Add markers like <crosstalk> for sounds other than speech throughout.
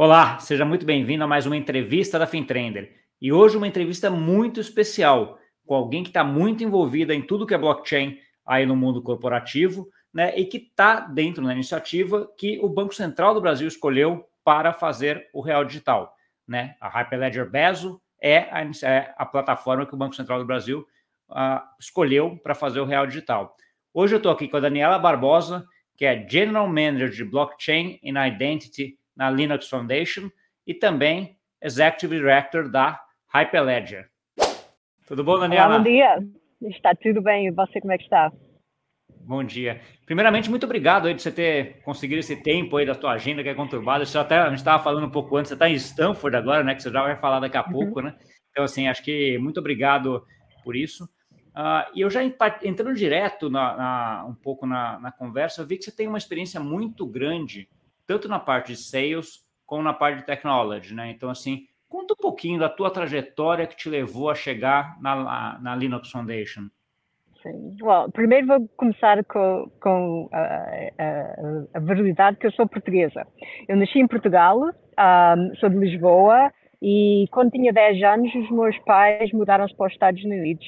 Olá, seja muito bem-vindo a mais uma entrevista da FinTrender. E hoje uma entrevista muito especial com alguém que está muito envolvida em tudo que é blockchain aí no mundo corporativo, né? E que está dentro da iniciativa que o Banco Central do Brasil escolheu para fazer o Real Digital, né? A Hyperledger Bezo é a, é a plataforma que o Banco Central do Brasil uh, escolheu para fazer o Real Digital. Hoje eu estou aqui com a Daniela Barbosa, que é General Manager de Blockchain and Identity na Linux Foundation e também Executive Director da Hyperledger. Tudo bom, Daniela? Olá, bom dia. Está tudo bem. E você, como é que está? Bom dia. Primeiramente, muito obrigado aí de você ter conseguido esse tempo aí da tua agenda que é conturbada. Você até, a gente estava falando um pouco antes, você está em Stanford agora, né? Que você já vai falar daqui a uhum. pouco, né? Então, assim, acho que muito obrigado por isso. Uh, e eu já entrando direto na, na, um pouco na, na, conversa, eu vi que você tem uma experiência muito grande tanto na parte de sales como na parte de technology, né? Então, assim, conta um pouquinho da tua trajetória que te levou a chegar na, na Linux Foundation. Sim. Well, primeiro vou começar com, com a, a, a veridade que eu sou portuguesa. Eu nasci em Portugal, um, sou de Lisboa, e quando tinha 10 anos, os meus pais mudaram-se para os Estados Unidos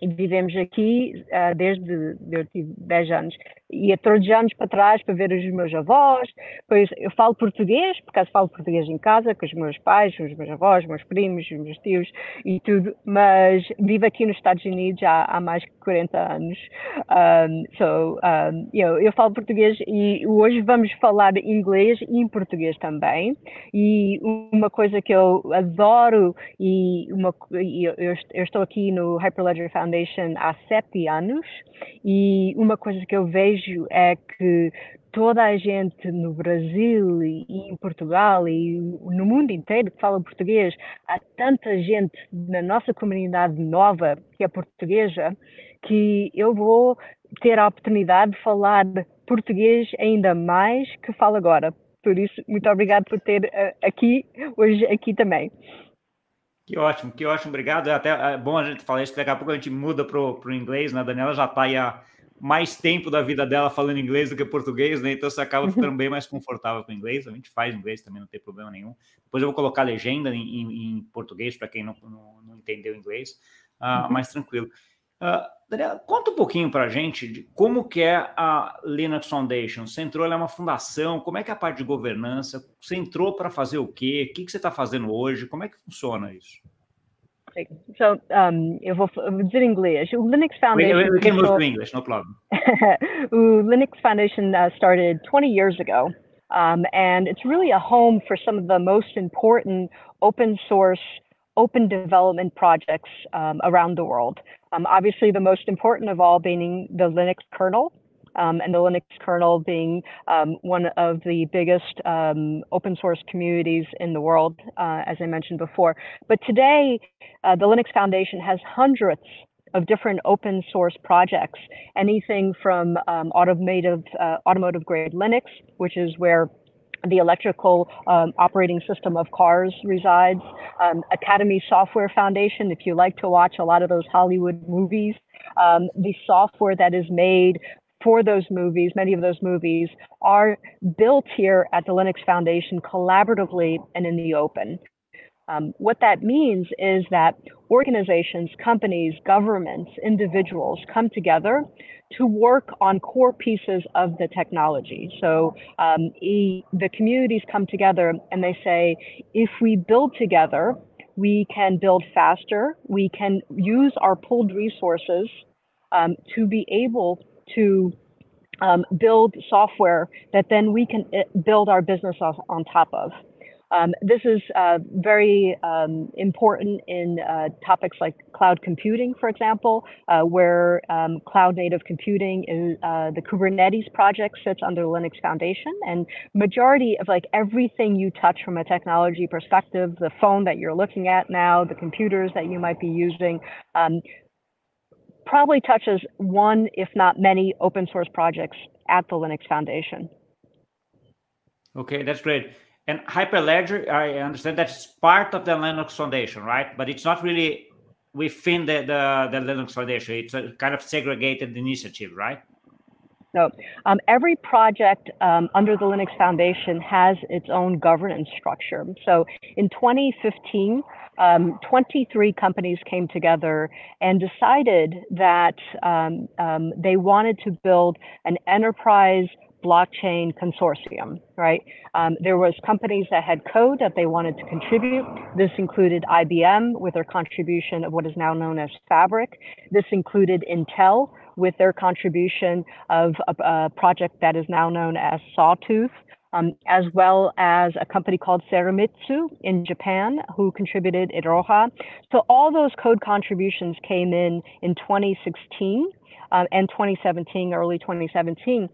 e vivemos aqui uh, desde eu tive 10 anos. Ia todos os anos para trás para ver os meus avós. Pois eu falo português, porque eu falo português em casa com os meus pais, os meus avós, meus primos, os meus tios e tudo, mas vivo aqui nos Estados Unidos há, há mais de 40 anos. Um, so, um, eu, eu falo português e hoje vamos falar inglês e em português também. E uma coisa que eu adoro e uma, eu, eu estou aqui no Hyperledger Foundation há sete anos e uma coisa que eu vejo é que toda a gente no Brasil e em Portugal e no mundo inteiro que fala português, há tanta gente na nossa comunidade nova que é portuguesa que eu vou ter a oportunidade de falar português ainda mais que falo agora. Por isso, muito obrigado por ter uh, aqui hoje aqui também. Que ótimo, que ótimo, obrigado. É até é bom a gente falar isso, que daqui a pouco a gente muda para o inglês, né? A Daniela já está aí há mais tempo da vida dela falando inglês do que português, né? Então você acaba ficando bem mais confortável com inglês. A gente faz inglês também, não tem problema nenhum. Depois eu vou colocar legenda em, em, em português para quem não, não, não, entendeu inglês, uh, uhum. mais tranquilo. Uh, Daniela, conta um pouquinho para a gente de como que é a Linux Foundation. Você entrou, ela é uma fundação, como é que é a parte de governança? Você entrou para fazer o quê? O que, que você está fazendo hoje? Como é que funciona isso? So, um, eu vou, eu vou dizer em inglês. O Linux Foundation... We, we can move to English, no problem. <laughs> o Linux Foundation uh, started 20 years ago. Um, and it's really a home for some of the most important open source open development projects um, around the world. Um, obviously, the most important of all being the Linux kernel, um, and the Linux kernel being um, one of the biggest um, open source communities in the world, uh, as I mentioned before. But today, uh, the Linux Foundation has hundreds of different open source projects, anything from um, automotive, uh, automotive grade Linux, which is where the electrical um, operating system of cars resides. Um, Academy Software Foundation, if you like to watch a lot of those Hollywood movies, um, the software that is made for those movies, many of those movies, are built here at the Linux Foundation collaboratively and in the open. Um, what that means is that organizations, companies, governments, individuals come together to work on core pieces of the technology. So um, e, the communities come together and they say, if we build together, we can build faster, we can use our pooled resources um, to be able to um, build software that then we can eh, build our business on, on top of. Um, this is uh, very um, important in uh, topics like cloud computing, for example, uh, where um, cloud native computing is uh, the Kubernetes project sits under Linux Foundation, and majority of like everything you touch from a technology perspective, the phone that you're looking at now, the computers that you might be using. Probably touches one, if not many, open source projects at the Linux Foundation. Okay, that's great. And Hyperledger, I understand that's part of the Linux Foundation, right? But it's not really within the, the, the Linux Foundation. It's a kind of segregated initiative, right? So um, every project um, under the Linux Foundation has its own governance structure. So in 2015, um, 23 companies came together and decided that um, um, they wanted to build an enterprise blockchain consortium, right? Um, there was companies that had code that they wanted to contribute. This included IBM with their contribution of what is now known as Fabric. This included Intel with their contribution of a, a project that is now known as Sawtooth. Um, as well as a company called Soramitsu in Japan, who contributed Iroha. So all those code contributions came in in 2016 uh, and 2017, early 2017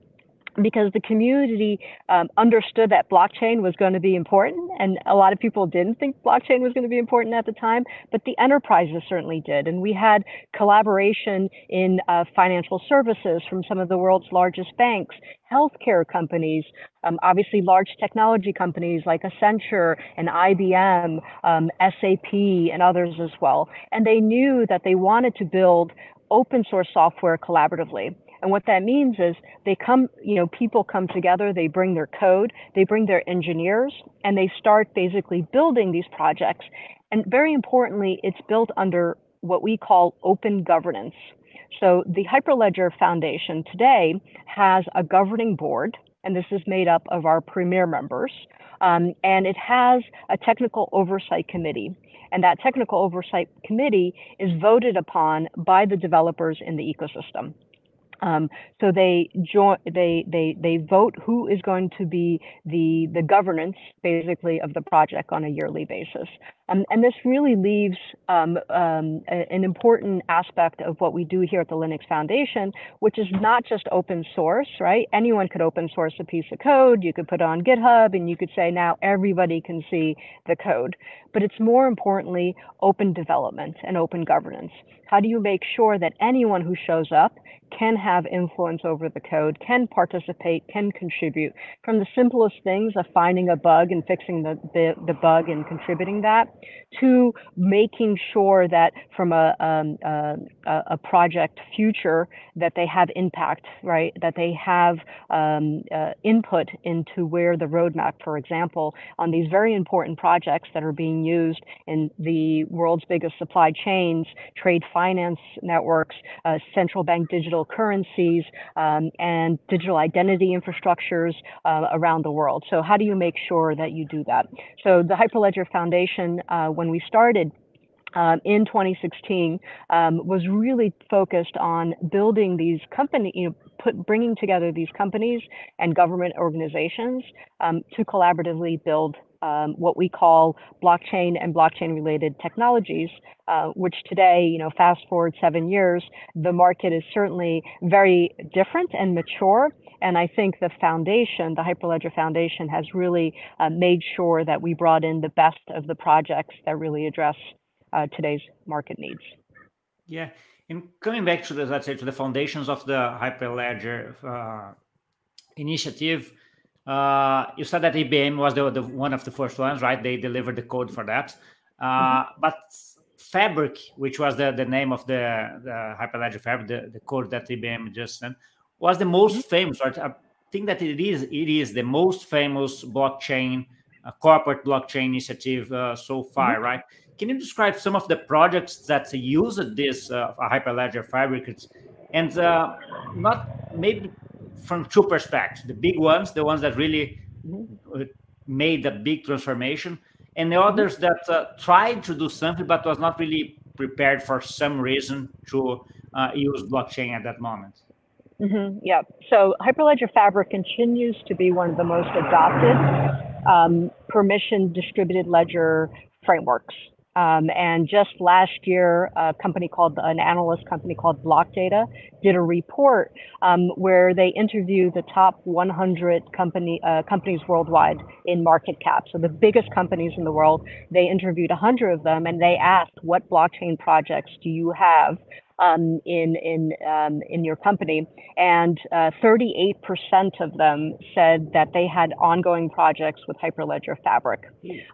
because the community um, understood that blockchain was going to be important and a lot of people didn't think blockchain was going to be important at the time but the enterprises certainly did. And we had collaboration in uh, financial services from some of the world's largest banks healthcare companies um, obviously large technology companies like accenture and ibm um, sap and others as well. And they knew that they wanted to build open source software collaboratively and what that means is they come, you know, people come together, they bring their code, they bring their engineers, and they start basically building these projects. And very importantly, it's built under what we call open governance. So the Hyperledger Foundation today has a governing board, and this is made up of our premier members. Um, and it has a technical oversight committee. And that technical oversight committee is voted upon by the developers in the ecosystem. Um, so they join, they they they vote who is going to be the the governance basically of the project on a yearly basis. Um, and this really leaves um, um, an important aspect of what we do here at the Linux Foundation, which is not just open source, right? Anyone could open source a piece of code. You could put it on GitHub and you could say now everybody can see the code. But it's more importantly open development and open governance. How do you make sure that anyone who shows up can have influence over the code, can participate, can contribute from the simplest things of finding a bug and fixing the, the, the bug and contributing that to making sure that from a, um, a, a, project future that they have impact, right? That they have um, uh, input into where the roadmap, for example, on these very important projects that are being used in the world's biggest supply chains, trade finance networks, uh, central bank digital currencies, um, and digital identity infrastructures uh, around the world. So how do you make sure that you do that? So the Hyperledger Foundation, uh, when we started, um, in 2016 um, was really focused on building these company, you know, put bringing together these companies and government organizations um, to collaboratively build um, what we call blockchain and blockchain related technologies, uh, which today, you know, fast forward seven years, the market is certainly very different and mature. And I think the foundation, the Hyperledger Foundation, has really uh, made sure that we brought in the best of the projects that really address uh, today's market needs. Yeah, and coming back to the let's say to the foundations of the Hyperledger uh, initiative, uh, you said that IBM was the, the, one of the first ones, right? They delivered the code for that. Uh, mm-hmm. But Fabric, which was the, the name of the, the Hyperledger Fabric, the, the code that IBM just sent, was the most mm-hmm. famous. Right? I think that it is it is the most famous blockchain, uh, corporate blockchain initiative uh, so far, mm-hmm. right? Can you describe some of the projects that use this uh, Hyperledger Fabric, and uh, not maybe from two perspectives. The big ones the ones that really made a big transformation and the others that uh, tried to do something but was not really prepared for some reason to uh, use blockchain at that moment. Mm-hmm. yeah so hyperledger fabric continues to be one of the most adopted um, permission distributed ledger frameworks um, and just last year, a company called an analyst company called Blockdata did a report um, where they interviewed the top 100 company uh, companies worldwide in market cap. So the biggest companies in the world. They interviewed 100 of them, and they asked, "What blockchain projects do you have um, in in um, in your company, and 38% uh, of them said that they had ongoing projects with Hyperledger Fabric.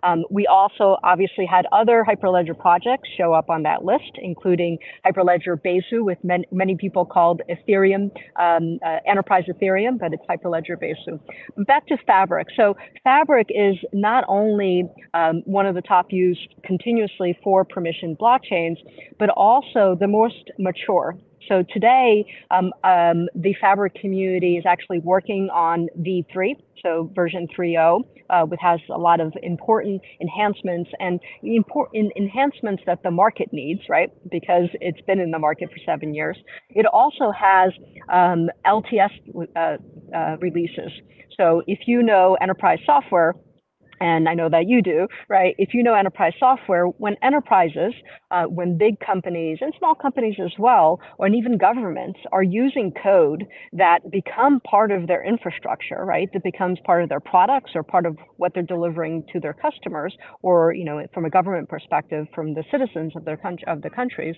Um, we also obviously had other Hyperledger projects show up on that list, including Hyperledger Besu, with many, many people called Ethereum um, uh, Enterprise Ethereum, but it's Hyperledger Besu. Back to Fabric. So Fabric is not only um, one of the top used continuously for permissioned blockchains, but also the most mature. So today, um, um, the Fabric community is actually working on V3, so version 3.0, uh, which has a lot of important enhancements and important enhancements that the market needs, right? Because it's been in the market for seven years. It also has um, LTS uh, uh, releases. So if you know enterprise software, and I know that you do, right? If you know enterprise software, when enterprises, uh, when big companies and small companies as well, or even governments are using code that become part of their infrastructure, right? That becomes part of their products or part of what they're delivering to their customers, or you know, from a government perspective, from the citizens of their country of the countries,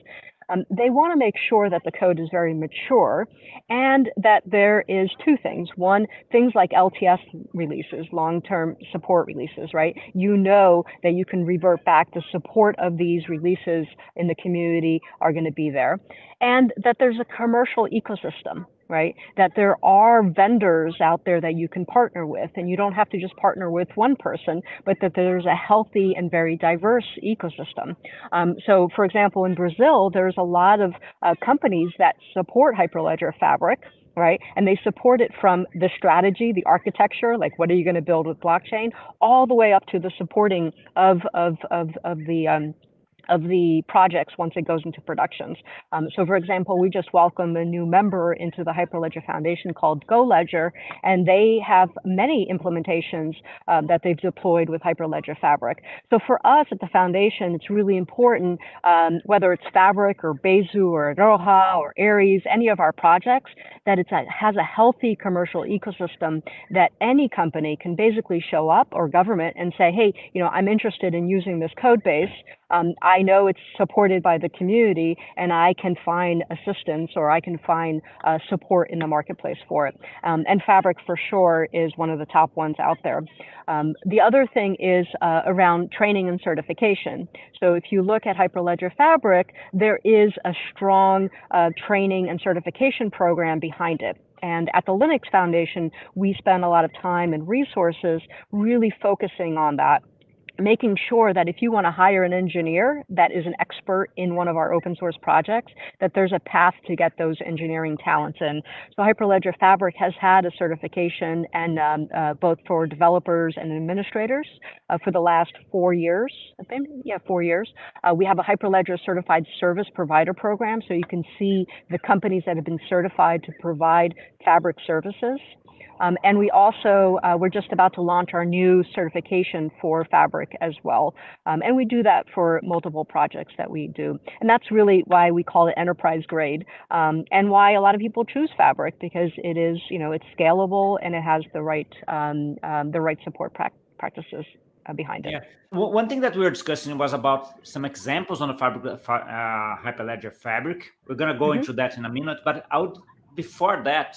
um, they want to make sure that the code is very mature and that there is two things. One, things like LTS releases, long-term support releases, right? You know that you can revert back. The support of these releases in the community are going to be there. And that there's a commercial ecosystem right? That there are vendors out there that you can partner with, and you don't have to just partner with one person, but that there's a healthy and very diverse ecosystem. Um, so, for example, in Brazil, there's a lot of uh, companies that support Hyperledger Fabric. Right. And they support it from the strategy, the architecture, like what are you going to build with blockchain, all the way up to the supporting of, of, of, of the um, of the projects once it goes into productions. Um, so for example, we just welcomed a new member into the Hyperledger Foundation called GoLedger, and they have many implementations uh, that they've deployed with Hyperledger Fabric. So for us at the foundation, it's really important, um, whether it's Fabric or Besu or Iroha or Aries, any of our projects, that it has a healthy commercial ecosystem that any company can basically show up or government and say, hey, you know, I'm interested in using this code base. Um, I know it's supported by the community and I can find assistance or I can find uh, support in the marketplace for it. Um, and Fabric for sure is one of the top ones out there. Um, the other thing is uh, around training and certification. So if you look at Hyperledger Fabric, there is a strong uh, training and certification program behind it. And at the Linux Foundation, we spend a lot of time and resources really focusing on that making sure that if you want to hire an engineer that is an expert in one of our open source projects, that there's a path to get those engineering talents in. So Hyperledger Fabric has had a certification and um, uh, both for developers and administrators uh, for the last four years. Yeah, four years. Uh, we have a Hyperledger certified service provider program, so you can see the companies that have been certified to provide Fabric services. Um, and we also, uh, we're just about to launch our new certification for Fabric as well. Um, and we do that for multiple projects that we do. And that's really why we call it enterprise grade um, and why a lot of people choose Fabric because it is, you know, it's scalable and it has the right, um, um, the right support pra practices uh, behind it. Yeah. Well, one thing that we were discussing was about some examples on the Fabric, uh, Hyperledger Fabric. We're going to go mm -hmm. into that in a minute, but out before that,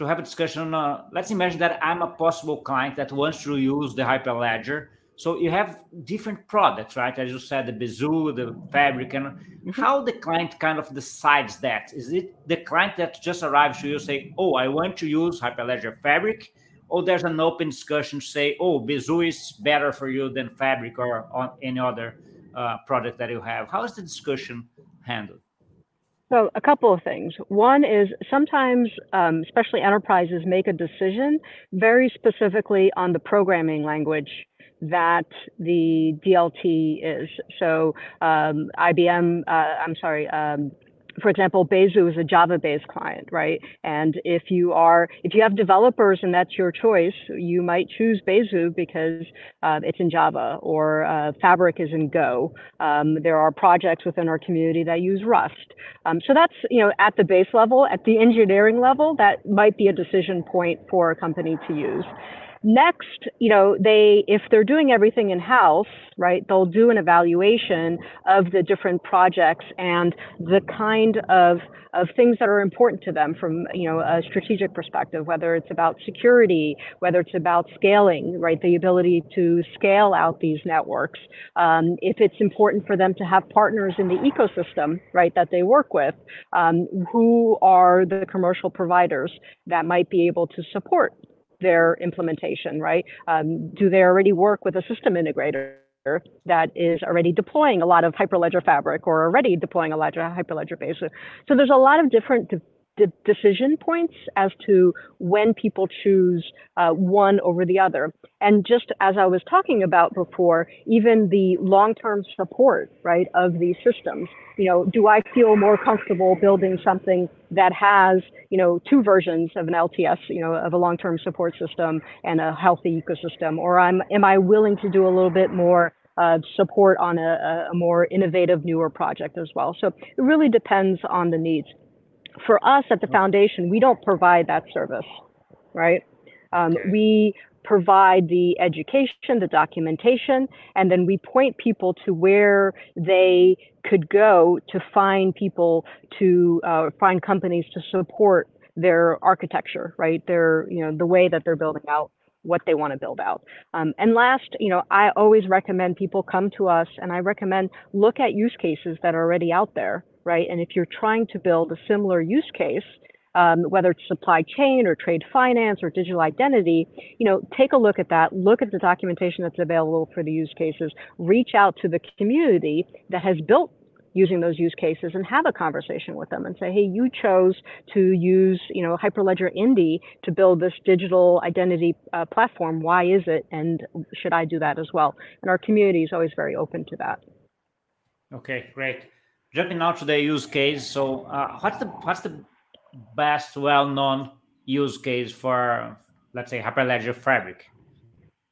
to have a discussion. Uh, let's imagine that I'm a possible client that wants to use the Hyperledger. So you have different products, right? As you said, the Besu, the Fabric, and mm-hmm. how the client kind of decides that. Is it the client that just arrives to you say, "Oh, I want to use Hyperledger Fabric," or there's an open discussion to say, "Oh, Besu is better for you than Fabric or any other uh, product that you have"? How is the discussion handled? So a couple of things. One is sometimes, um, especially enterprises, make a decision very specifically on the programming language that the DLT is. So um, IBM, uh, I'm sorry, um, for example, Besu is a Java-based client, right? And if you are, if you have developers and that's your choice, you might choose Besu because uh, it's in Java or uh, Fabric is in Go. Um, there are projects within our community that use Rust. Um, so that's, you know, at the base level, at the engineering level, that might be a decision point for a company to use. Next, you know, they if they're doing everything in house, right, they'll do an evaluation of the different projects and the kind of of things that are important to them from you know a strategic perspective, whether it's about security, whether it's about scaling, right, the ability to scale out these networks. Um, if it's important for them to have partners in the ecosystem, right, that they work with, um, who are the commercial providers that might be able to support their implementation, right? Um, do they already work with a system integrator? that is already deploying a lot of Hyperledger Fabric or already deploying a lot of Hyperledger Besu. So there's a lot of different de decision points as to when people choose uh, one over the other. And just as I was talking about before, even the long-term support, right, of these systems. You know, do I feel more comfortable building something that has, you know, two versions of an LTS, you know, of a long-term support system and a healthy ecosystem, or I'm am I willing to do a little bit more uh, support on a, a, more innovative, newer project as well. So it really depends on the needs for us at the foundation, we don't provide that service, right? Um. We provide the education, the documentation, and then we point people to where they could go to find people to uh, find companies to support their architecture, right? Their, you know, the way that they're building out what they want to build out. Um, and last, you know, I always recommend people come to us and I recommend look at use cases that are already out there right? And if you're trying to build a similar use case, um, whether it's supply chain or trade finance or digital identity, you know, take a look at that. Look at the documentation that's available for the use cases. Reach out to the community that has built using those use cases and have a conversation with them and say, hey, you chose to use, you know, Hyperledger Indy to build this digital identity uh, platform. Why is it? And should I do that as well? And our community is always very open to that. Okay, great jumping now to the use case. So, uh, what's the what's the best well-known use case for, let's say, Hyperledger Fabric?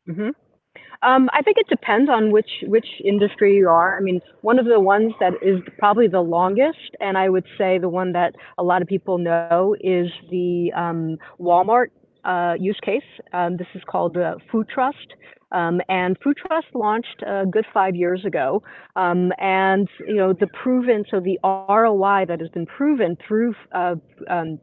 Mm-hmm. Um, I think it depends on which which industry you are. I mean, one of the ones that is probably the longest, and I would say the one that a lot of people know is the um, Walmart uh, use case. Um, this is called uh, Food Trust. Um, and Food Trust launched a good five years ago. Um, and, you know, the proven, so the ROI that has been proven through uh, um,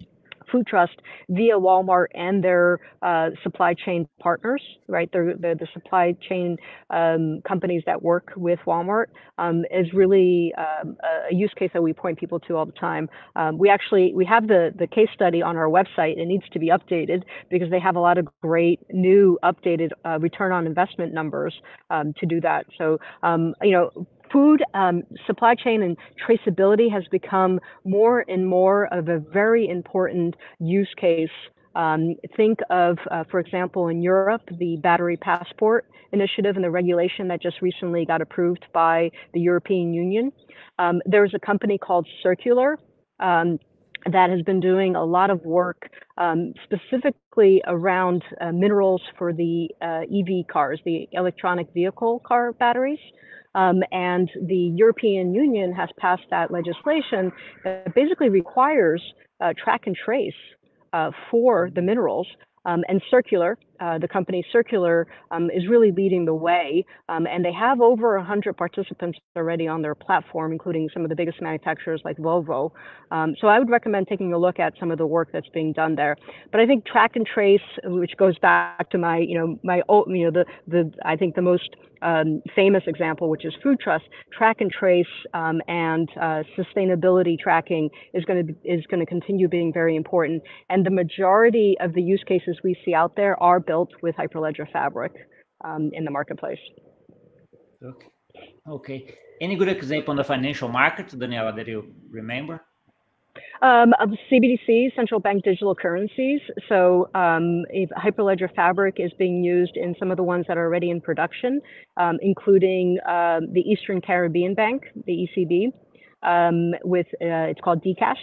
Food Trust via Walmart and their uh, supply chain partners, right? They're, they're the supply chain um, companies that work with Walmart um, is really um, a use case that we point people to all the time. Um, we actually we have the the case study on our website. It needs to be updated because they have a lot of great new updated uh, return on investment numbers um, to do that. So um, you know food um, supply chain and traceability has become more and more of a very important use case. Um, think of, uh, for example, in Europe, the battery passport initiative and the regulation that just recently got approved by the European Union. Um, there's a company called Circulor um, that has been doing a lot of work um, specifically around uh, minerals for the uh, EV cars, the electronic vehicle car batteries. Um, and the European Union has passed that legislation that basically requires uh, track and trace uh, for the minerals um, and Circulor, uh, the company Circulor, um, is really leading the way. Um, and they have over 100 participants already on their platform, including some of the biggest manufacturers like Volvo. Um, so I would recommend taking a look at some of the work that's being done there. But I think track and trace, which goes back to my, you know, my, you know, the, the, I think the most um, famous example, which is Food Trust, track and trace um, and uh, sustainability tracking is going to is going to continue being very important. And the majority of the use cases we see out there are built with Hyperledger Fabric um, in the marketplace. Okay. Okay. Any good example on the financial market, Daniela, that you remember? Um, CBDC, central bank digital currencies. So um, Hyperledger Fabric is being used in some of the ones that are already in production, um, including uh, the Eastern Caribbean Bank, the ECB, um, with uh, it's called Dcash.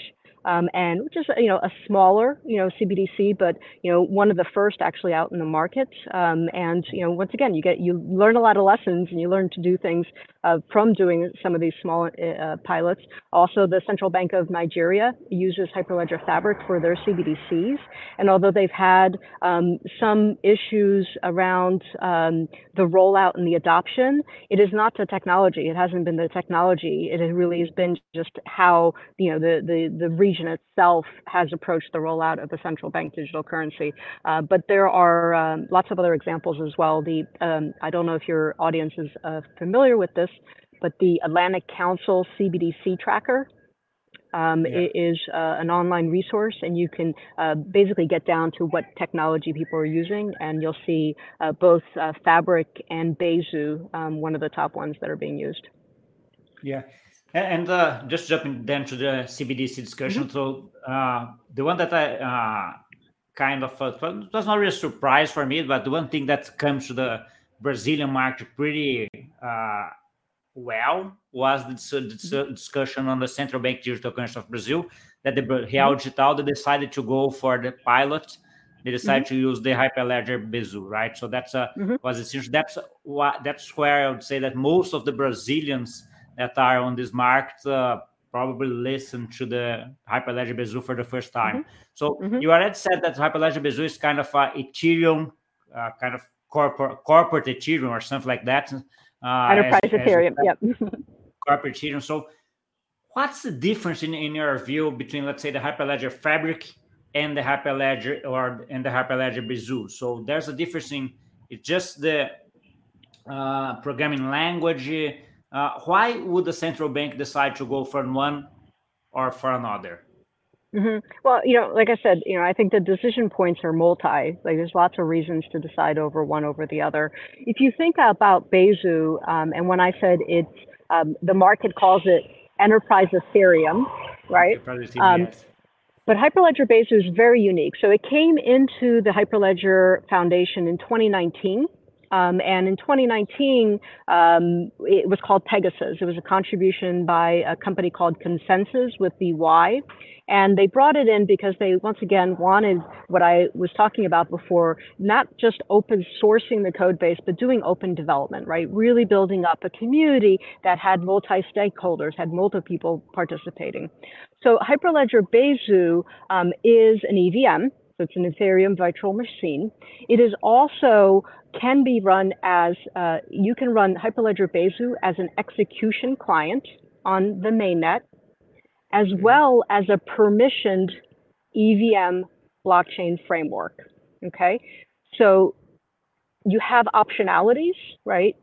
Um, and which is you know a smaller you know CBDC, but you know one of the first actually out in the market. Um, and you know once again you get you learn a lot of lessons and you learn to do things uh, from doing some of these small uh, pilots. Also, the Central Bank of Nigeria uses Hyperledger Fabric for their CBDCs, and although they've had um, some issues around um, the rollout and the adoption, it is not the technology. It hasn't been the technology. It really has been just how you know the the the region itself has approached the rollout of the central bank digital currency. Uh, but there are um, lots of other examples as well. The um, I don't know if your audience is uh, familiar with this, but the Atlantic Council CBDC tracker um, yeah. is uh, an online resource, and you can uh, basically get down to what technology people are using, and you'll see uh, both uh, Fabric and Besu, um, one of the top ones that are being used. Yeah, and uh, just jumping then to the CBDC discussion. Mm-hmm. So uh, the one that I uh, kind of uh, it was not really a surprise for me, but the one thing that comes to the Brazilian market pretty uh, well was the, the, mm-hmm. discussion on the central bank digital currency of Brazil that the Real mm-hmm. Digital they decided to go for the pilot. They decided mm-hmm. to use the Hyperledger Besu, right? So that's a mm-hmm. was essentially that's what that's where I would say that most of the Brazilians that are on this market uh, probably listen to the Hyperledger Besu for the first time. Mm-hmm. So mm-hmm. you already said that Hyperledger Besu is kind of a Ethereum, uh, kind of corporate corporate Ethereum or something like that. Uh, Enterprise as, Ethereum, as yep. corporate Ethereum. So what's the difference in, in your view between, let's say, the Hyperledger Fabric and the Hyperledger or and the Hyperledger Besu? So there's a difference in it's just the uh, programming language uh, why would the central bank decide to go for one or for another? Mm-hmm. Well, you know, like I said, you know, I think the decision points are multi. Like, there's lots of reasons to decide over one over the other. If you think about Besu, um, and when I said it's um, the market calls it enterprise Ethereum, right? Um, but Hyperledger Besu is very unique. So it came into the Hyperledger Foundation in 2019. Um, and in 2019, um, it was called Pegasus. It was a contribution by a company called ConsenSys with the Y. And they brought it in because they, once again, wanted what I was talking about before, not just open sourcing the code base, but doing open development, right? Really building up a community that had multi stakeholders, had multiple people participating. So Hyperledger Besu um, is an EVM, it's an Ethereum virtual machine. It is also can be run as, uh, you can run Hyperledger Besu as an execution client on the mainnet, as well as a permissioned EVM blockchain framework. Okay, so you have optionalities, right?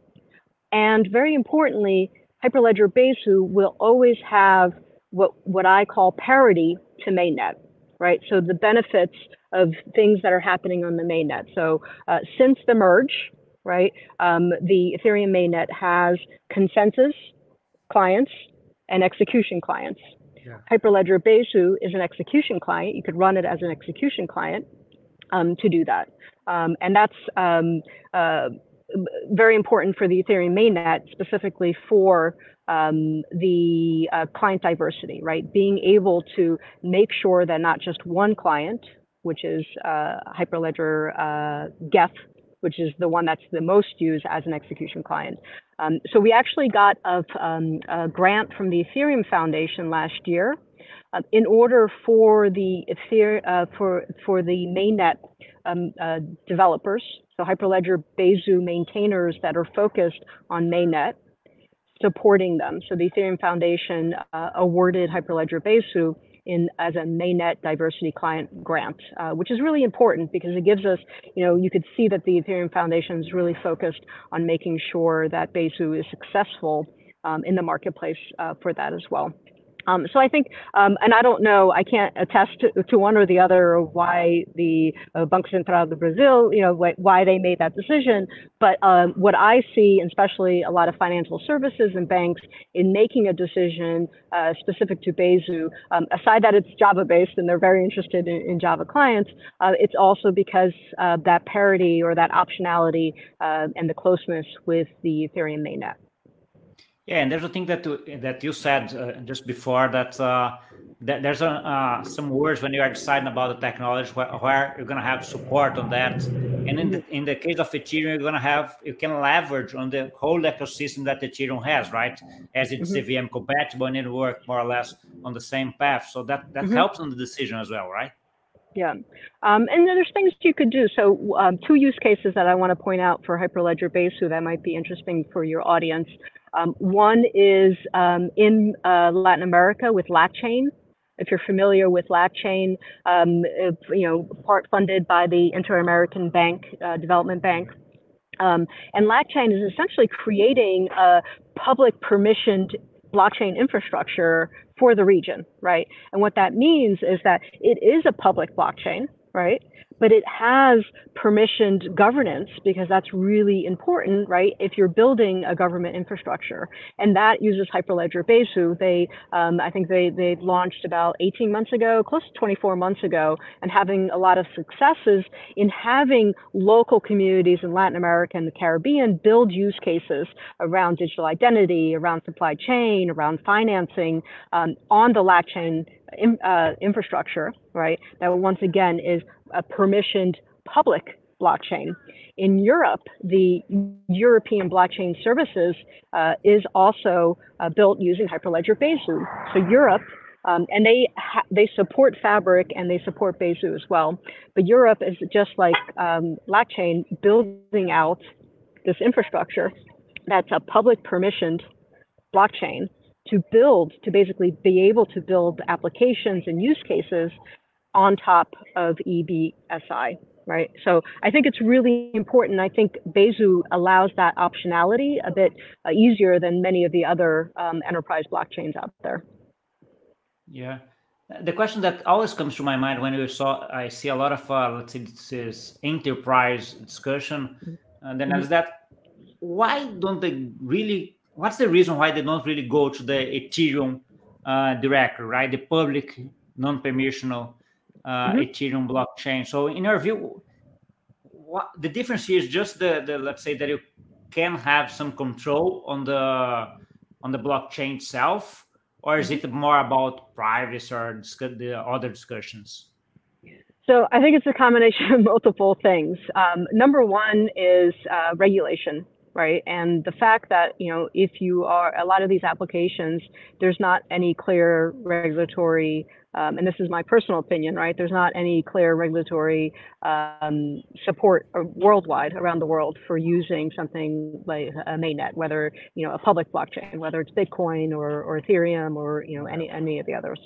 And very importantly, Hyperledger Besu will always have what, what I call parity to mainnet, right? So the benefits of things that are happening on the mainnet. So uh, since the merge, right, um, the Ethereum mainnet has consensus clients and execution clients. Yeah. Hyperledger Besu is an execution client. You could run it as an execution client um, to do that. Um, and that's um, uh, very important for the Ethereum mainnet, specifically for um, the uh, client diversity, right? Being able to make sure that not just one client, which is uh, Hyperledger uh, Geth, which is the one that's the most used as an execution client. Um, so we actually got a, um, a, grant from the Ethereum Foundation last year uh, in order for the Ether, uh, for for the mainnet um, uh, developers, so Hyperledger Besu maintainers that are focused on mainnet, supporting them. So the Ethereum Foundation uh, awarded Hyperledger Besu in as a mainnet diversity client grant, uh, which is really important because it gives us, you know, you could see that the Ethereum Foundation is really focused on making sure that Besu is successful um, in the marketplace uh, for that as well. Um, so I think, um, and I don't know, I can't attest to, to one or the other why the uh, Banco Central do Brazil, you know, wh- why they made that decision. But um, what I see, especially a lot of financial services and banks, in making a decision uh, specific to Besu, um, aside that it's Java based and they're very interested in, in Java clients, uh, it's also because that parity or that optionality uh, and the closeness with the Ethereum mainnet. Yeah, and there's a thing that that you said uh, just before that, uh, that there's a, uh, some words when you are deciding about the technology where, where you're going to have support on that, and in the in the case of Ethereum, you're going to have you can leverage on the whole ecosystem that Ethereum has, right? As it's mm-hmm. EVM compatible and it work more or less on the same path, so that that mm-hmm. helps on the decision as well, right? Yeah, um, and there's things you could do. So um, two use cases that I want to point out for Hyperledger Besu that might be interesting for your audience. Um, one is um, in uh, Latin America with LACChain. If you're familiar with LACChain, um, if, you know, part funded by the Inter-American Bank, uh, Development Bank. Um, and LACChain is essentially creating a public permissioned blockchain infrastructure for the region, right? And what that means is that it is a public blockchain, right? But it has permissioned governance because that's really important, right? If you're building a government infrastructure, and that uses Hyperledger Besu. They, um, I think they they launched about 18 months ago, close to 24 months ago, and having a lot of successes in having local communities in Latin America and the Caribbean build use cases around digital identity, around supply chain, around financing um, on the LACChain in, uh, infrastructure, right? That once again is a permissioned public blockchain. In Europe, the European Blockchain Services uh, is also uh, built using Hyperledger Besu. So Europe, um, and they they support Fabric and they support Besu as well. But Europe is just like um, LACChain, building out this infrastructure that's a public permissioned blockchain to build, to basically be able to build applications and use cases on top of EBSI, right? So I think it's really important. I think Besu allows that optionality a bit uh, easier than many of the other um, enterprise blockchains out there. Yeah. The question that always comes to my mind when we saw, I see a lot of, uh, let's say, this is enterprise discussion, mm-hmm. and then mm-hmm. as that, why don't they really what's the reason why they don't really go to the Ethereum uh, right? The public non-permissional uh, mm-hmm. Ethereum blockchain. So, in your view, what the difference here is just the, the let's say that you can have some control on the on the blockchain itself, or is it more about privacy or discuss, the other discussions? So I think it's a combination of multiple things. Um, number one is uh, regulation right? And the fact that, you know, if you are a lot of these applications, there's not any clear regulatory, um, and this is my personal opinion, right? There's not any clear regulatory um, support uh, worldwide around the world for using something like a mainnet, whether, you know, a public blockchain, whether it's Bitcoin or, or Ethereum or, you know, any, any of the others.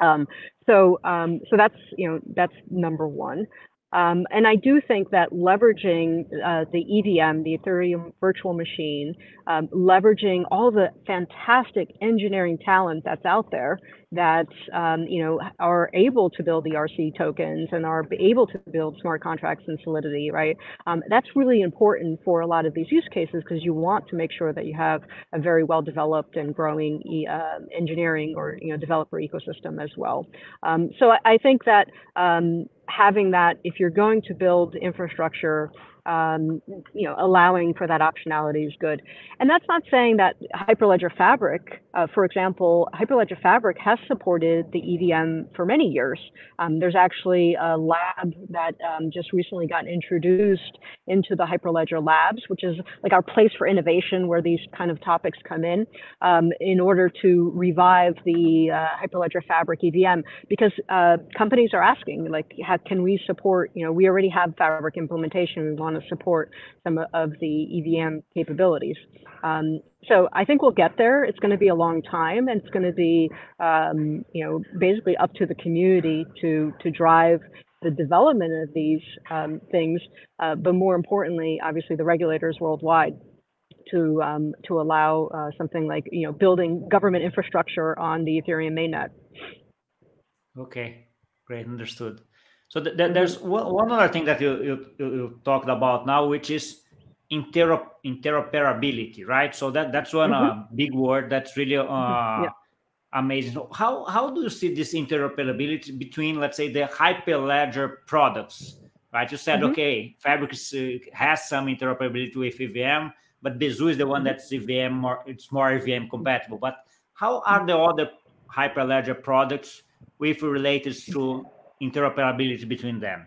Um, so, um, so that's you know that's number one. Um, and I do think that leveraging uh, the EVM, the Ethereum virtual machine, um, leveraging all the fantastic engineering talent that's out there that um, you know are able to build the RC tokens and are able to build smart contracts and Solidity, right? Um, that's really important for a lot of these use cases because you want to make sure that you have a very well developed and growing uh, engineering or you know developer ecosystem as well. Um, so I, I, think that um, having that, if you're going to build infrastructure um, you know, allowing for that optionality is good. And that's not saying that Hyperledger Fabric, uh, for example, Hyperledger Fabric has supported the EVM for many years. Um, there's actually a lab that um, just recently got introduced into the Hyperledger Labs, which is like our place for innovation where these kind of topics come in, um, in order to revive the uh, Hyperledger Fabric EVM, because uh, companies are asking, like, how, can we support, you know, we already have Fabric implementation, we want to support some of the EVM capabilities. Um, so I think we'll get there. It's going to be a long time, and it's going to be, um, you know, basically up to the community to to drive the development of these um, things. Uh, but more importantly, obviously, the regulators worldwide to um, to allow uh, something like you know building government infrastructure on the Ethereum mainnet. Okay, great, understood. So th- th- there's one, one other thing that you, you, you talked about now, which is interop- interoperability, right? So that that's one mm-hmm. uh, big word that's really uh, mm-hmm. yeah. amazing. So how how do you see this interoperability between, let's say, the Hyperledger products? Right, you said mm-hmm. okay, Fabric uh, has some interoperability with EVM, but Besu is the one that's EVM more, it's more EVM compatible. But how are the other Hyperledger products with related to interoperability between them?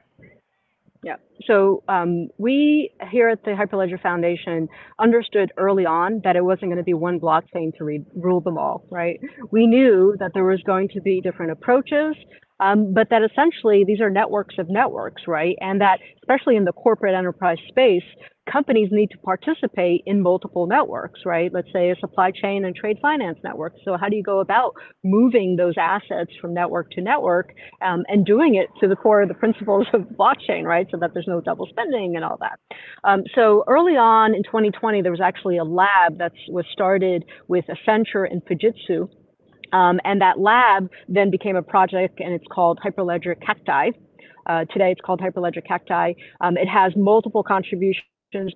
Yeah. So um, we here at the Hyperledger Foundation understood early on that it wasn't going to be one blockchain to re- rule them all, right? We knew that there was going to be different approaches, um, but that essentially these are networks of networks, right? And that especially in the corporate enterprise space, companies need to participate in multiple networks, right? Let's say a supply chain and trade finance network. So how do you go about moving those assets from network to network um, and doing it to the core of the principles of blockchain, right? So that there's no double spending and all that. Um, so early on in 2020, there was actually a lab that was started with Accenture and Fujitsu. Um, and that lab then became a project and it's called Hyperledger Cacti. Uh, today it's called Hyperledger Cacti. Um, it has multiple contributions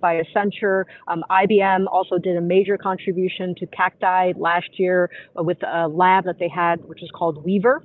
by Accenture. Um, IBM also did a major contribution to Cacti last year with a lab that they had, which is called Weaver.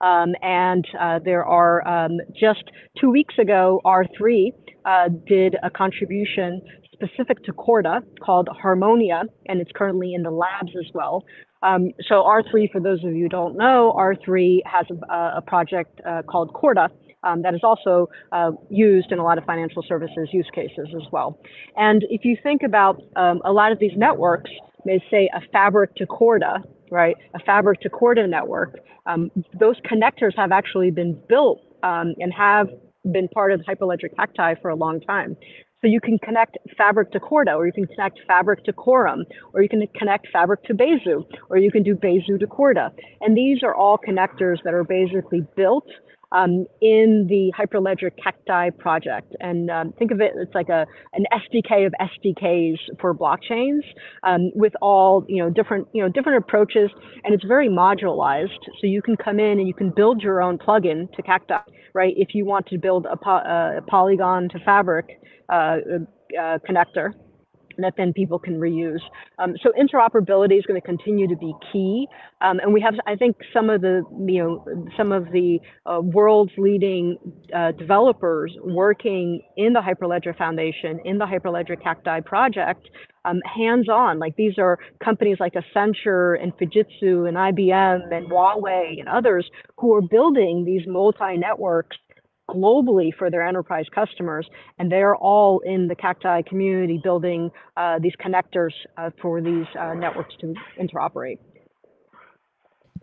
Um, and uh, there are um, just two weeks ago, R3 uh, did a contribution specific to Corda called Harmonia, and it's currently in the labs as well. Um, so R3, for those of you who don't know, R3 has a, a project uh, called Corda, um, that is also uh, used in a lot of financial services use cases as well. And if you think about um, a lot of these networks, may say a fabric to Corda, right? A fabric to Corda network. Um, those connectors have actually been built um, and have been part of the Hyperledger Cacti for a long time. So you can connect Fabric to Corda, or you can connect Fabric to Quorum, or you can connect Fabric to Besu, or you can do Besu to Corda. And these are all connectors that are basically built um, in the Hyperledger Cacti project. And um, think of it, it's like a an SDK of SDKs for blockchains um, with all you know different you know different approaches, and it's very modularized. So you can come in and you can build your own plugin to Cacti, right? If you want to build a, po- a Polygon to Fabric uh, uh, connector that then people can reuse. Um, so interoperability is going to continue to be key. Um, and we have, I think, some of the, you know, some of the uh, world's leading uh, developers working in the Hyperledger Foundation, in the Hyperledger Cacti project, um, hands-on. Like these are companies like Accenture and Fujitsu and IBM and Huawei and others who are building these multi-networks globally for their enterprise customers, and they're all in the Cacti community building uh, these connectors uh, for these uh, networks to interoperate.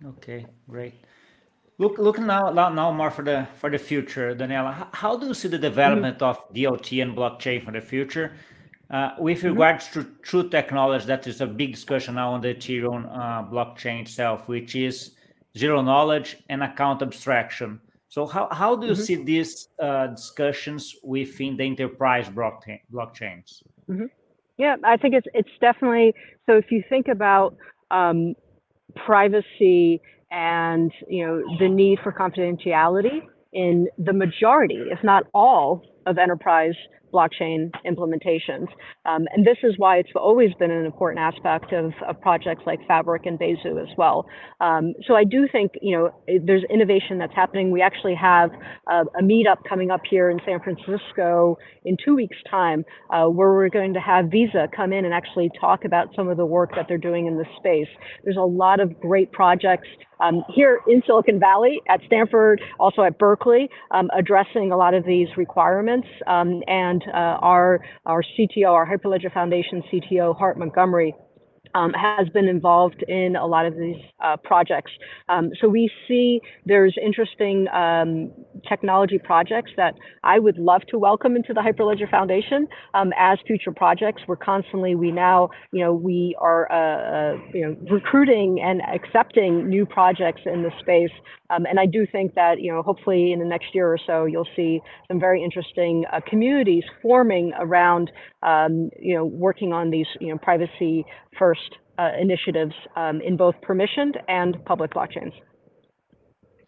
Okay, great. Look, look now, now more for the for the future, Daniela. How do you see the development mm-hmm. of DLT and blockchain for the future? Uh, with mm-hmm. regards to true technology, that is a big discussion now on the Ethereum uh, blockchain itself, which is zero knowledge and account abstraction. So how, how do you mm-hmm. see these uh, discussions within the enterprise blockchain, blockchains? Mm-hmm. Yeah, I think it's it's definitely so. If you think about um, privacy and you know the need for confidentiality in the majority, if not all, of enterprise blockchain implementations. Um, and this is why it's always been an important aspect of, of projects like Fabric and Besu as well. Um, so I do think, you know, there's innovation that's happening. We actually have a, a meetup coming up here in San Francisco in two weeks' time, uh, where we're going to have Visa come in and actually talk about some of the work that they're doing in this space. There's a lot of great projects um, here in Silicon Valley, at Stanford, also at Berkeley, um, addressing a lot of these requirements. Um, and uh, our, our CTO, our Hyperledger Foundation CTO, Hart Montgomery, um, has been involved in a lot of these uh, projects. Um, so we see there's interesting um, technology projects that I would love to welcome into the Hyperledger Foundation um, as future projects. We're constantly, we now, you know, we are, uh, uh, you know, recruiting and accepting new projects in the space. Um, and I do think that, you know, hopefully in the next year or so, you'll see some very interesting uh, communities forming around, um, you know, working on these, you know, privacy first uh, initiatives um, in both permissioned and public blockchains.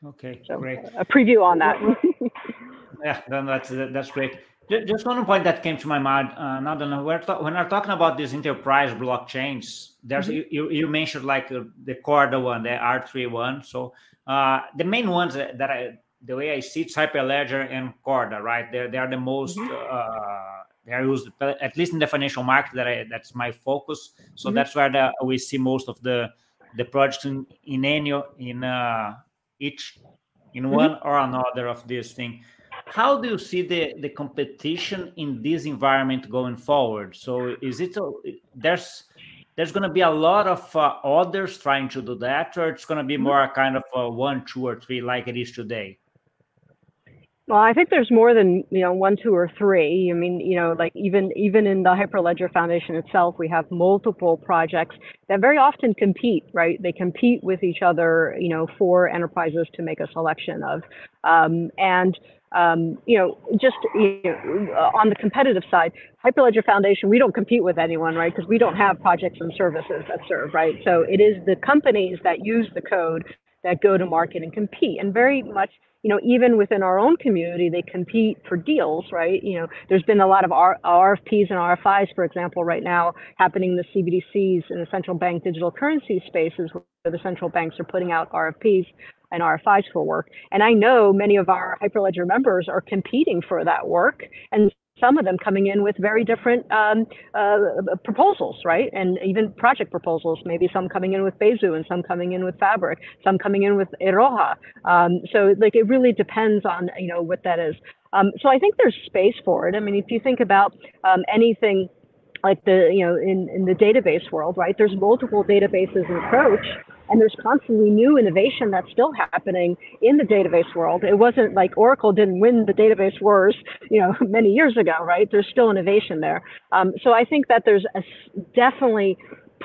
Okay, so, great. A preview on that. <laughs> yeah, then that's that's great. Just one point that came to my mind. Uh, now, when we're, when we're talking about these enterprise blockchains, there's mm-hmm. you, you mentioned like uh, the Corda one, the R3 one. So uh, the main ones that, that I, the way I see it's Hyperledger and Corda, right? They're they are the most mm-hmm. uh, are used at least in the financial market that I, that's my focus. So mm-hmm. that's where the, we see most of the the projects in in any in uh, each in mm-hmm. one or another of these things. How do you see the the competition in this environment going forward? So is it there's there's going to be a lot of uh, others trying to do that, or it's going to be mm-hmm. more a kind of a one, two, or three like it is today? Well, I think there's more than you know one, two, or three. I mean, you know, like even even in the Hyperledger Foundation itself, we have multiple projects that very often compete. Right? They compete with each other. You know, for enterprises to make a selection of, um, and um, you know, just you know, on the competitive side, Hyperledger Foundation, we don't compete with anyone, right? Because we don't have projects and services that serve, right? So it is the companies that use the code that go to market and compete, and very much you know, even within our own community, they compete for deals, right? You know, there's been a lot of R- RFPs and RFIs, for example, right now happening in the CBDCs and the central bank digital currency spaces where the central banks are putting out RFPs and RFIs for work. And I know many of our Hyperledger members are competing for that work. And some of them coming in with very different um, uh, proposals, right? And even project proposals, maybe some coming in with Besu and some coming in with Fabric, some coming in with Iroha. Um, so like it really depends on, you know, what that is. Um, so I think there's space for it. I mean, if you think about um, anything like the, you know, in, in the database world, right, there's multiple databases and approach and there's constantly new innovation that's still happening in the database world. It wasn't like Oracle didn't win the database wars, you know, <laughs> many years ago, right? There's still innovation there. Um, so I think that there's a, definitely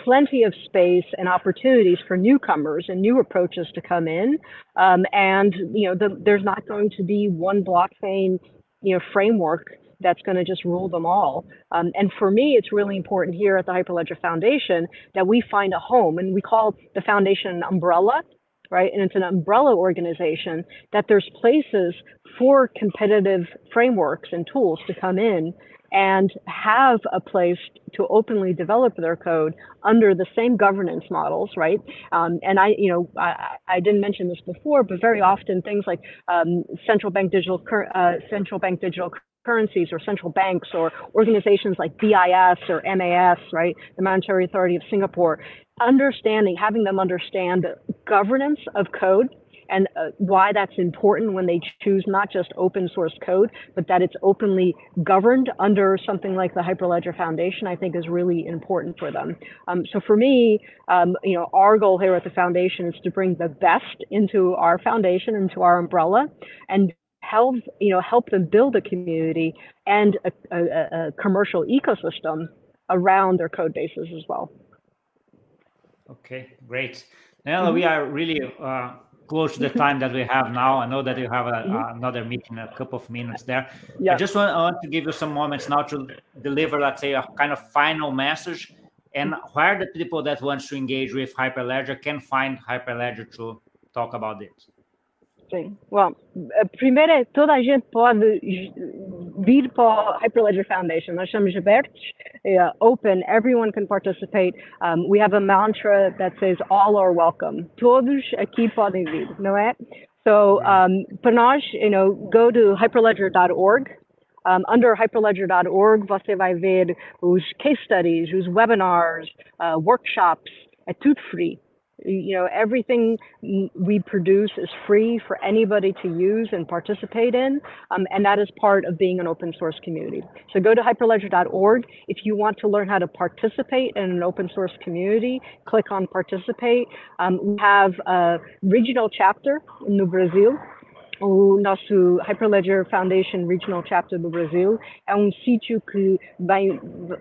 plenty of space and opportunities for newcomers and new approaches to come in. Um, and you know, the, there's not going to be one blockchain, you know, framework that's going to just rule them all. Um, and for me, it's really important here at the Hyperledger Foundation that we find a home, and we call the foundation an umbrella, right? And it's an umbrella organization that there's places for competitive frameworks and tools to come in and have a place to openly develop their code under the same governance models, right? Um, and I, you know, I, I, didn't mention this before, but very often things like um, central bank digital uh, central bank digital currencies or central banks or organizations like BIS or MAS, right, the Monetary Authority of Singapore, understanding, having them understand the governance of code and uh, why that's important when they choose not just open source code, but that it's openly governed under something like the Hyperledger Foundation, I think is really important for them. Um, so for me, um, you know, our goal here at the foundation is to bring the best into our foundation, into our umbrella, and help you know help them build a community and a, a, a commercial ecosystem around their code bases as well. Okay, great. Now mm-hmm. we are really uh, close to the time that we have now. I know that you have a, mm-hmm. another meeting in a couple of minutes there. Yeah. I just want, I want to give you some moments now to deliver, let's say, a kind of final message and where the people that want to engage with Hyperledger can find Hyperledger to talk about it. Sim. Well, primeiro é toda a gente pode vir para o Hyperledger Foundation. Nós somos abertos, uh, open, everyone can participate. Um, we have a mantra that says all are welcome. Todos aqui podem vir, não é? So um, para nós, you know, go to hyperledger.org. Um, under hyperledger.org, você vai ver os case studies, os webinars, uh, workshops, é tudo free. You know everything we produce is free for anybody to use and participate in um, and that is part of being an open source community. So go to hyperledger.org if you want to learn how to participate in an open source community click on participate. Um, we have a regional chapter in New brazil o nosso Hyperledger Foundation Regional Chapter do Brasil é um sítio que vai,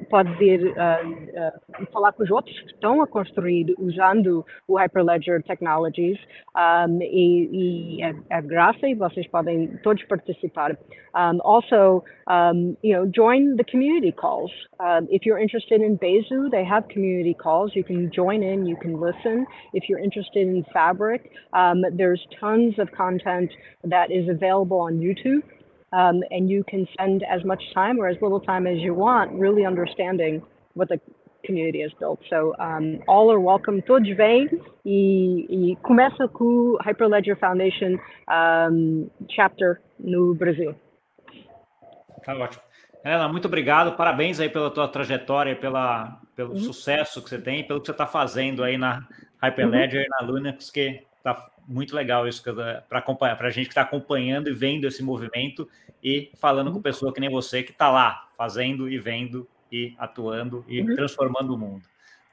pode vir uh, uh, falar com os outros que estão a construir usando o Hyperledger Technologies um, e, e é, é graça e vocês podem todos participar. Um, also, um, you know, join the community calls. Uh, if you're interested in Besu, they have community calls. You can join in, you can listen. If you're interested in Fabric, there's tons of content that is available on YouTube. Um, and you can spend as much time or as little time as you want really understanding what the community has built. So um, all are welcome. Todos vêm e, e começa com o Hyperledger Foundation um, chapter no Brasil. Tá ótimo. Helena, muito obrigado. Parabéns aí pela tua trajetória, pela, pelo uhum. sucesso que você tem, pelo que você está fazendo aí na Hyperledger uhum. na Linux, que está muito legal isso para acompanhar, para a gente que está acompanhando e vendo esse movimento e falando uhum. com pessoa que nem você que está lá fazendo e vendo e atuando e uhum. transformando o mundo.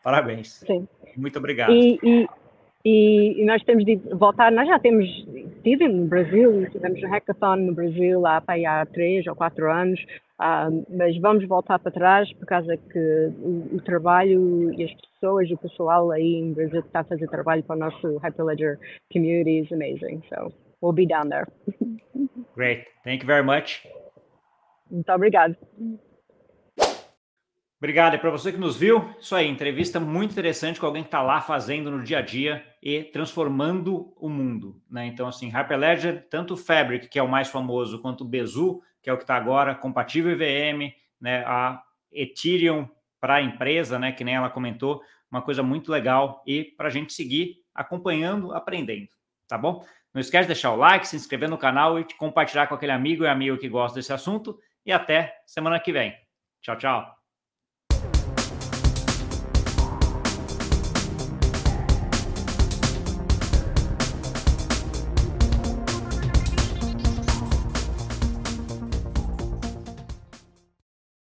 Parabéns. Sim. Muito obrigado. E, e, e, nós temos de voltar, nós já temos tido no Brasil, tivemos um hackathon no Brasil há, há três ou quatro anos, uh, mas vamos voltar para trás por causa que o, o, trabalho e as pessoas, o pessoal aí no Brasil que está a fazer trabalho para o nosso Hyperledger community is amazing. So we'll be down there. <laughs> Great. Thank you very much. Muito obrigado. Obrigado. E para você que nos viu, isso aí, entrevista muito interessante com alguém que está lá fazendo no dia a dia e transformando o mundo. Né? Então, assim, Hyperledger, tanto o Fabric, que é o mais famoso, quanto o Bezu, que é o que está agora, compatível IVM, né? a Ethereum para a empresa, né? que nem ela comentou, uma coisa muito legal e para a gente seguir acompanhando, aprendendo, tá bom? Não esquece de deixar o like, se inscrever no canal e compartilhar com aquele amigo e amigo que gosta desse assunto. E até semana que vem. Tchau, tchau.